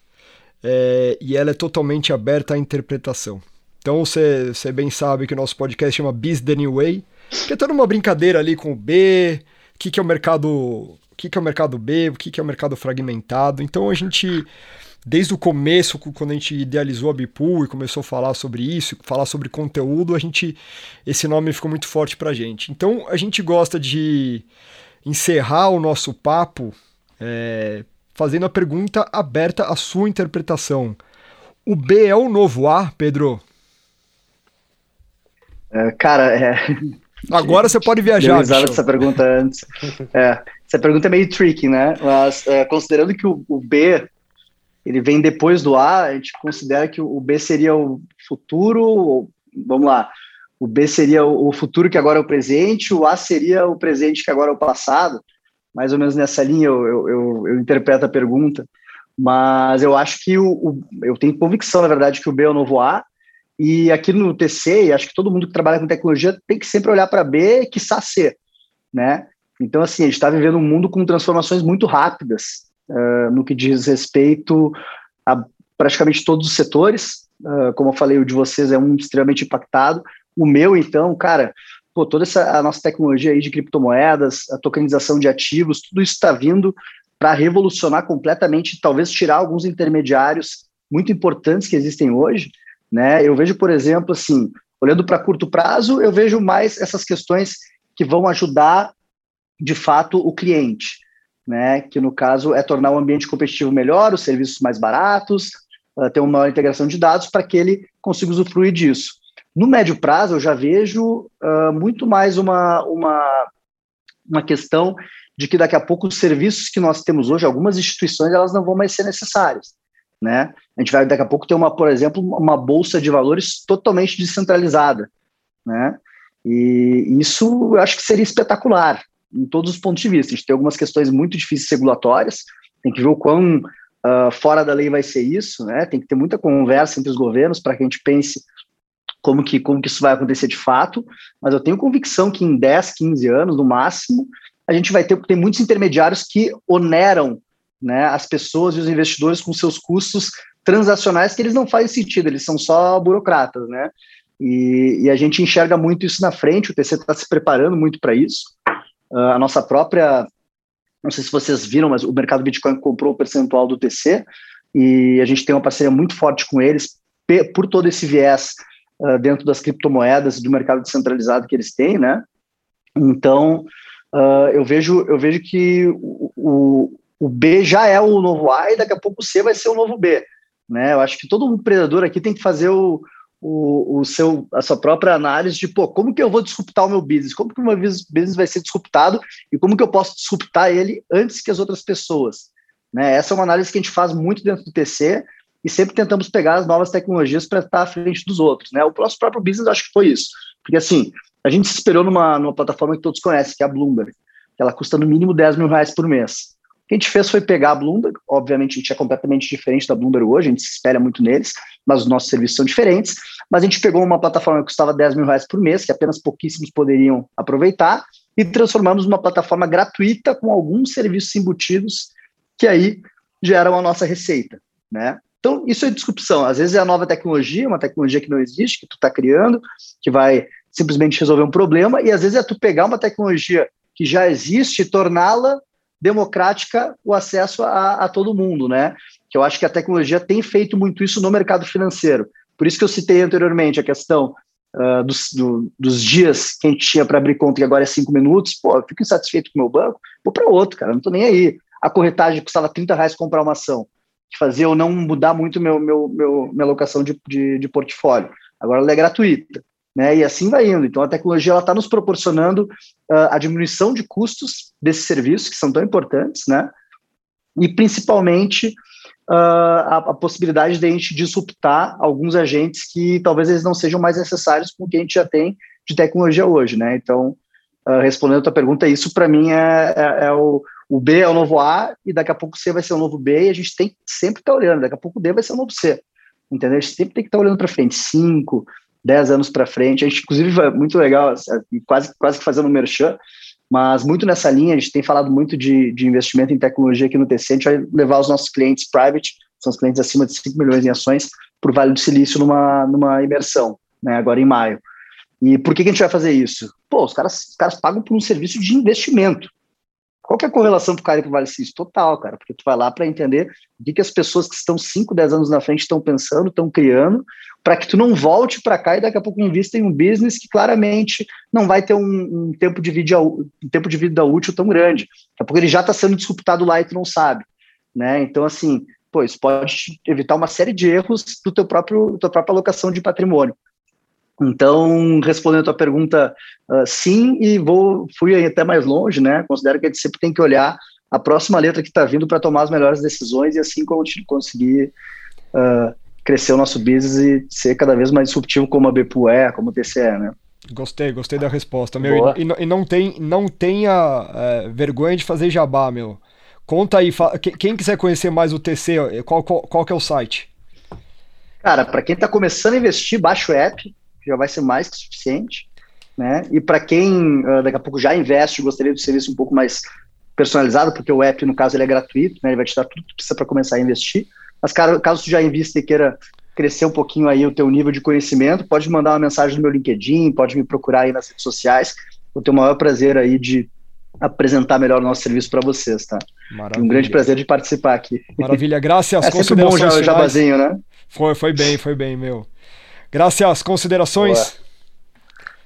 é, e ela é totalmente aberta à interpretação. Então você, você bem sabe que o nosso podcast chama Biz the New Way, que é toda uma brincadeira ali com o B, o que, que é o mercado. O que, que é o mercado B, o que, que é o mercado fragmentado. Então a gente, desde o começo, quando a gente idealizou a Bipool e começou a falar sobre isso, falar sobre conteúdo, a gente. Esse nome ficou muito forte pra gente. Então a gente gosta de encerrar o nosso papo é, fazendo a pergunta aberta à sua interpretação. O B é o novo A, Pedro? É, cara, é. Agora você pode viajar. Eu essa pergunta antes. É, essa pergunta é meio tricky, né? Mas é, considerando que o, o, B ele vem depois do A, a gente considera que o B seria o futuro. Vamos lá. O B seria o futuro que agora é o presente, o A seria o presente que agora é o passado mais ou menos nessa linha eu, eu, eu, eu interpreto a pergunta, mas eu acho que o, o, eu tenho convicção, na verdade, que o B é o novo A, e aqui no TC, acho que todo mundo que trabalha com tecnologia tem que sempre olhar para B, que C, né? Então, assim, a gente está vivendo um mundo com transformações muito rápidas uh, no que diz respeito a praticamente todos os setores. Uh, como eu falei, o de vocês é um extremamente impactado. O meu, então, cara, pô, toda essa a nossa tecnologia aí de criptomoedas, a tokenização de ativos, tudo isso está vindo para revolucionar completamente, talvez tirar alguns intermediários muito importantes que existem hoje, né? Eu vejo, por exemplo, assim, olhando para curto prazo, eu vejo mais essas questões que vão ajudar de fato o cliente, né? Que no caso é tornar o ambiente competitivo melhor, os serviços mais baratos, uh, ter uma maior integração de dados para que ele consiga usufruir disso. No médio prazo, eu já vejo uh, muito mais uma, uma, uma questão de que daqui a pouco os serviços que nós temos hoje, algumas instituições, elas não vão mais ser necessárias. Né? A gente vai daqui a pouco ter uma, por exemplo, uma bolsa de valores totalmente descentralizada, né? E isso eu acho que seria espetacular em todos os pontos de vista. A gente tem algumas questões muito difíceis regulatórias, tem que ver o quão uh, fora da lei vai ser isso, né? Tem que ter muita conversa entre os governos para que a gente pense como que, como que isso vai acontecer de fato, mas eu tenho convicção que em 10, 15 anos, no máximo, a gente vai ter, ter muitos intermediários que oneram né, as pessoas e os investidores com seus custos transacionais que eles não fazem sentido, eles são só burocratas, né? E, e a gente enxerga muito isso na frente, o TC está se preparando muito para isso. Uh, a nossa própria, não sei se vocês viram, mas o mercado Bitcoin comprou o percentual do TC e a gente tem uma parceria muito forte com eles por todo esse viés uh, dentro das criptomoedas e do mercado descentralizado que eles têm, né? Então, uh, eu vejo eu vejo que o, o, o, B já é o novo A e daqui a pouco o C vai ser o novo B, né? Eu acho que todo empreendedor aqui tem que fazer o, o, o, seu, a sua própria análise de, pô, como que eu vou disruptar o meu business? Como que o meu business vai ser disruptado e como que eu posso disruptar ele antes que as outras pessoas? Né? Essa é uma análise que a gente faz muito dentro do TC, e sempre tentamos pegar as novas tecnologias para estar à frente dos outros. Né? O nosso próprio business acho que foi isso. Porque assim, a gente se esperou numa, numa plataforma que todos conhecem, que é a Bloomberg, que ela custa no mínimo 10 mil reais por mês. Que a gente fez foi pegar a Bloomberg, obviamente a gente é completamente diferente da Bloomberg hoje, a gente se espelha muito neles, mas os nossos serviços são diferentes, mas a gente pegou uma plataforma que custava 10 mil reais por mês, que apenas pouquíssimos poderiam aproveitar, e transformamos numa plataforma gratuita com alguns serviços embutidos, que aí geram a nossa receita, né? Então, isso é disrupção. Às vezes é a nova tecnologia, uma tecnologia que não existe, que tu está criando, que vai simplesmente resolver um problema, e às vezes é tu pegar uma tecnologia que já existe torná-la democrática o acesso a, a, todo mundo, né? Que eu acho que a tecnologia tem feito muito isso no mercado financeiro. Por isso que eu citei anteriormente a questão uh, dos, do, dos dias que a gente tinha para abrir conta, e agora é cinco minutos. Pô, eu fico insatisfeito com o meu banco, vou para outro, cara, não estou nem aí. A corretagem custava 30 reais comprar uma ação que fazia eu não mudar muito meu, meu, meu minha alocação de, de, de, portfólio. Agora ela é gratuita, né? E assim vai indo. Então a tecnologia está nos proporcionando uh, a diminuição de custos desses serviços que são tão importantes, né? E principalmente uh, a, a, possibilidade de a gente disruptar alguns agentes que talvez eles não sejam mais necessários com o que a gente já tem de tecnologia hoje, né? Então, uh, respondendo a tua pergunta, isso para mim é, é, é o o B é o novo A e daqui a pouco o C vai ser o novo B e a gente tem sempre estar tá olhando. Daqui a pouco o D vai ser o novo C. Entendeu? A gente sempre tem que estar tá olhando para frente, 5, 10 anos para frente. A gente, inclusive, é muito legal, quase, quase que fazendo merchan, mas muito nessa linha, a gente tem falado muito de, de investimento em tecnologia aqui no TC. A gente vai levar os nossos clientes private, são os clientes acima de 5 milhões em ações, para o Vale do Silício numa, numa imersão, né, agora em maio. E por que, que a gente vai fazer isso? Pô, os caras, os caras pagam por um serviço de investimento. Qual que é a correlação para o cara que vale isso? Total, cara, porque tu vai lá para entender o que, que as pessoas que estão 5, 10 anos na frente estão pensando, estão criando, para que tu não volte para cá e daqui a pouco invista em um business que claramente não vai ter um, um, tempo, de vida, um tempo de vida útil tão grande. Daqui a pouco ele já está sendo disruptado lá e tu não sabe. Né? Então, assim, pô, isso pode evitar uma série de erros do teu próprio, tua própria alocação de patrimônio. Então, respondendo a tua pergunta, uh, sim, e vou fui até mais longe, né? Considero que a gente sempre tem que olhar a próxima letra que está vindo para tomar as melhores decisões e assim conseguir uh, crescer o nosso business e ser cada vez mais disruptivo como a BPU é, como o TCE, né? Gostei, gostei da resposta, meu. E, e, não tem, não tenha é, vergonha de fazer jabá, meu. Conta aí, quem quiser conhecer mais o TC, qual, qual, qual que é o site? Cara, para quem está começando a investir, baixa o app, já vai ser mais que suficiente. Né? E para quem uh, daqui a pouco já investe, gostaria de um serviço um pouco mais personalizado, porque o app, no caso, ele é gratuito, né? ele vai te dar tudo que precisa para começar a investir. Mas caso, caso tu já invista e queira crescer um pouquinho aí o teu nível de conhecimento, pode mandar uma mensagem no meu LinkedIn, pode me procurar aí nas redes sociais. Vou ter o maior prazer aí de apresentar melhor o nosso serviço para vocês, tá? Maravilha. Um grande prazer de participar aqui. Maravilha, graças. É sempre bom já, jabazinho, né? Foi, foi bem, foi bem, meu. Graças, considerações? Boa.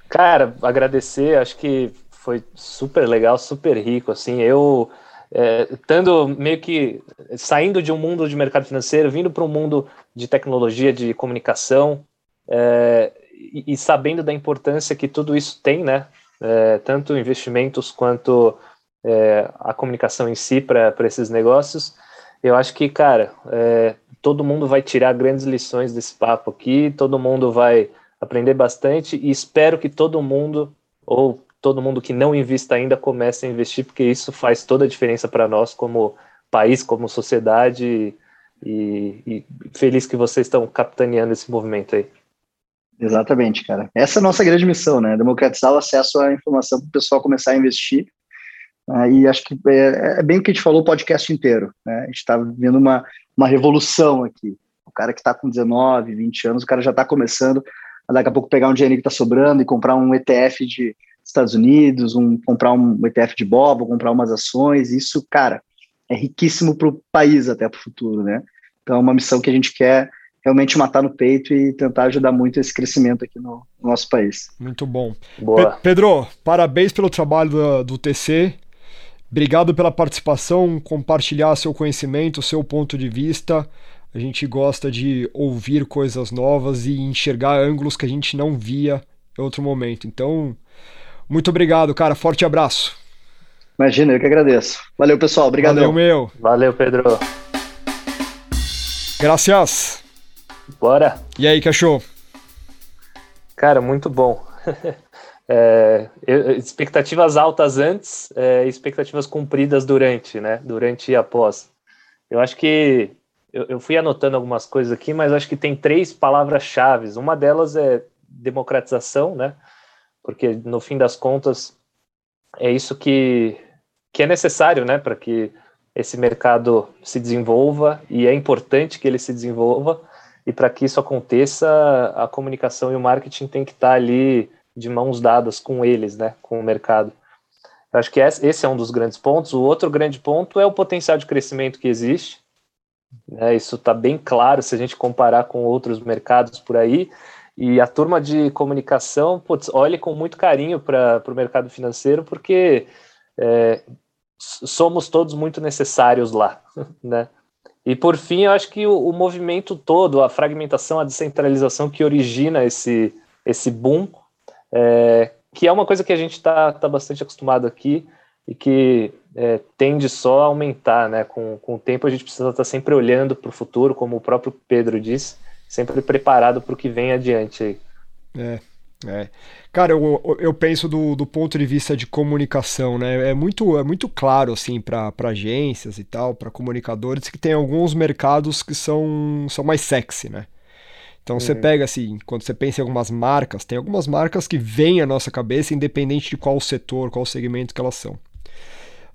Cara, agradecer, acho que foi super legal, super rico, assim, eu é, estando meio que saindo de um mundo de mercado financeiro, vindo para um mundo de tecnologia, de comunicação, é, e, e, sabendo da importância que tudo isso tem, né? É, tanto investimentos quanto é, a comunicação em si para esses negócios. Eu acho que, cara, é, todo mundo vai tirar grandes lições desse papo aqui, todo mundo vai aprender bastante e espero que todo mundo, ou todo mundo que não invista ainda comece a investir, porque isso faz toda a diferença para nós como país, como sociedade, e, e, feliz que vocês estão capitaneando esse movimento aí. Exatamente, cara. Essa é a nossa grande missão, né? Democratizar o acesso à informação para o pessoal começar a investir. Né? E acho que é, é, bem o que a gente falou o podcast inteiro. Né? A gente está vivendo uma, uma revolução aqui. O cara que está com 19, 20 anos, o cara já está começando a daqui a pouco pegar um dinheiro que está sobrando e comprar um ETF de Estados Unidos, um, comprar um ETF de bobo, comprar umas ações, isso, cara, é riquíssimo para o país até para o futuro, né? Então é uma missão que a gente quer realmente matar no peito e tentar ajudar muito esse crescimento aqui no, no nosso país. Muito bom. Pe Pedro, parabéns pelo trabalho do, do TC. Obrigado pela participação, compartilhar seu conhecimento, seu ponto de vista. A gente gosta de ouvir coisas novas e enxergar ângulos que a gente não via em outro momento. Então, muito obrigado, cara. Forte abraço. Imagina, eu que agradeço. Valeu, pessoal. Obrigado. Valeu, meu. Valeu, Pedro. Gracias. Bora. E aí, cachorro? Cara, muito bom. É, expectativas altas antes, é, expectativas cumpridas durante, né? Durante e após. Eu acho que eu, eu fui anotando algumas coisas aqui, mas acho que tem três palavras-chave. Uma delas é democratização, né? porque no fim das contas é isso que, que é necessário, né, para que esse mercado se desenvolva e é importante que ele se desenvolva e para que isso aconteça a comunicação e o marketing tem que estar ali de mãos dadas com eles, né, com o mercado. Eu acho que esse é um dos grandes pontos. O outro grande ponto é o potencial de crescimento que existe. Né, isso está bem claro se a gente comparar com outros mercados por aí. E a turma de comunicação, putz, olhe com muito carinho para o mercado financeiro, porque é, somos todos muito necessários lá, né? E por fim, eu acho que o, o, movimento todo, a fragmentação, a descentralização que origina esse, esse boom, é, que é uma coisa que a gente está tá bastante acostumado aqui e que é, tende só a aumentar, né? Com, com o tempo a gente precisa estar tá sempre olhando para o futuro, como o próprio Pedro disse, sempre preparado para o que vem adiante. É, é. Cara, eu, eu penso do, do ponto de vista de comunicação, né? É muito, é muito claro, assim, para agências e tal, para comunicadores, que tem alguns mercados que são, são mais sexy, né? Então uhum. você pega assim, quando você pensa em algumas marcas, tem algumas marcas que vêm à nossa cabeça, independente de qual setor, qual segmento que elas são.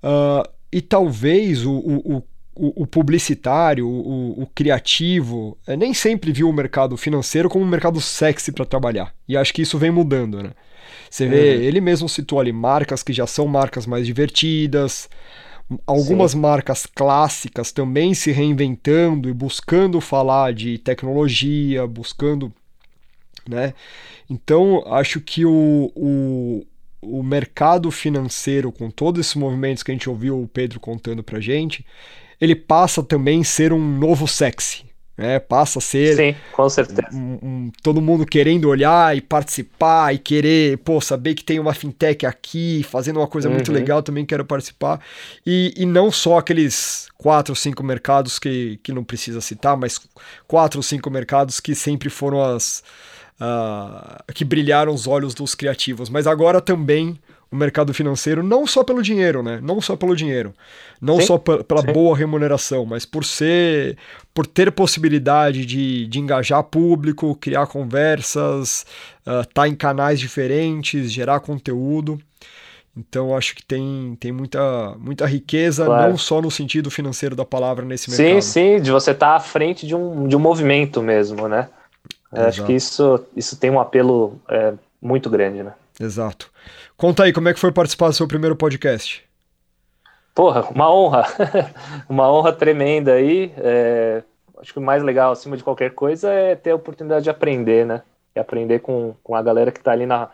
Uh, e talvez o, o, o o, publicitário, o, o, criativo, é, nem sempre viu o mercado financeiro como um mercado sexy para trabalhar. E acho que isso vem mudando, né? Você vê, uhum. ele mesmo citou ali marcas que já são marcas mais divertidas, algumas Sim. marcas clássicas também se reinventando e buscando falar de tecnologia, buscando, né? Então, acho que o, o, o mercado financeiro, com todos esses movimentos que a gente ouviu o Pedro contando pra gente, ele passa também a ser um novo sexy. Né? Passa a ser. Sim, com certeza. Um, um, todo mundo querendo olhar e participar e querer, pô, saber que tem uma fintech aqui fazendo uma coisa uhum. muito legal, também quero participar. E, e não só aqueles quatro ou cinco mercados que, que não precisa citar, mas quatro ou cinco mercados que sempre foram as. Uh, que brilharam os olhos dos criativos, mas agora também o mercado financeiro, não só pelo dinheiro, né? Não só pelo dinheiro, não sim, só pela sim. boa remuneração, mas por ser, por ter possibilidade de, de engajar público, criar conversas, estar uh, tá em canais diferentes, gerar conteúdo. Então acho que tem, tem muita, muita riqueza, claro. não só no sentido financeiro da palavra nesse mercado. Sim, sim, de você estar tá à frente de um, de um movimento mesmo, né? Acho que isso, isso tem um apelo é, muito grande, né? Exato. Conta aí, como é que foi participar do seu primeiro podcast? Porra, uma honra. uma honra tremenda aí. É, acho que o mais legal, acima de qualquer coisa, é ter a oportunidade de aprender, né? E aprender com, com a galera que está ali na,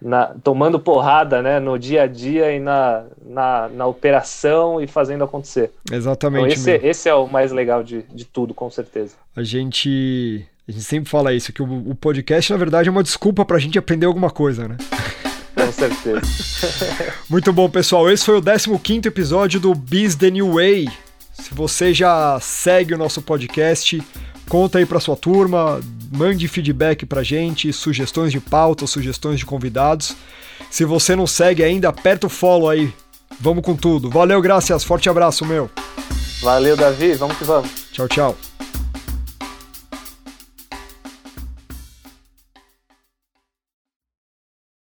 na, tomando porrada né, no dia a dia e na, na, na operação e fazendo acontecer. Exatamente. Então esse, esse, é o mais legal de, de tudo, com certeza. A gente, a gente sempre fala isso, que o, o podcast, na verdade, é uma desculpa para a gente aprender alguma coisa, né? Com certeza. Muito bom, pessoal. Esse foi o 15 episódio do Biz The New Way. Se você já segue o nosso podcast, conta aí para sua turma, mande feedback pra gente, sugestões de pauta, sugestões de convidados. Se você não segue ainda, aperta o follow aí. Vamos com tudo. Valeu, graças. Forte abraço, meu. Valeu, Davi. Vamos que vamos. Tchau, tchau.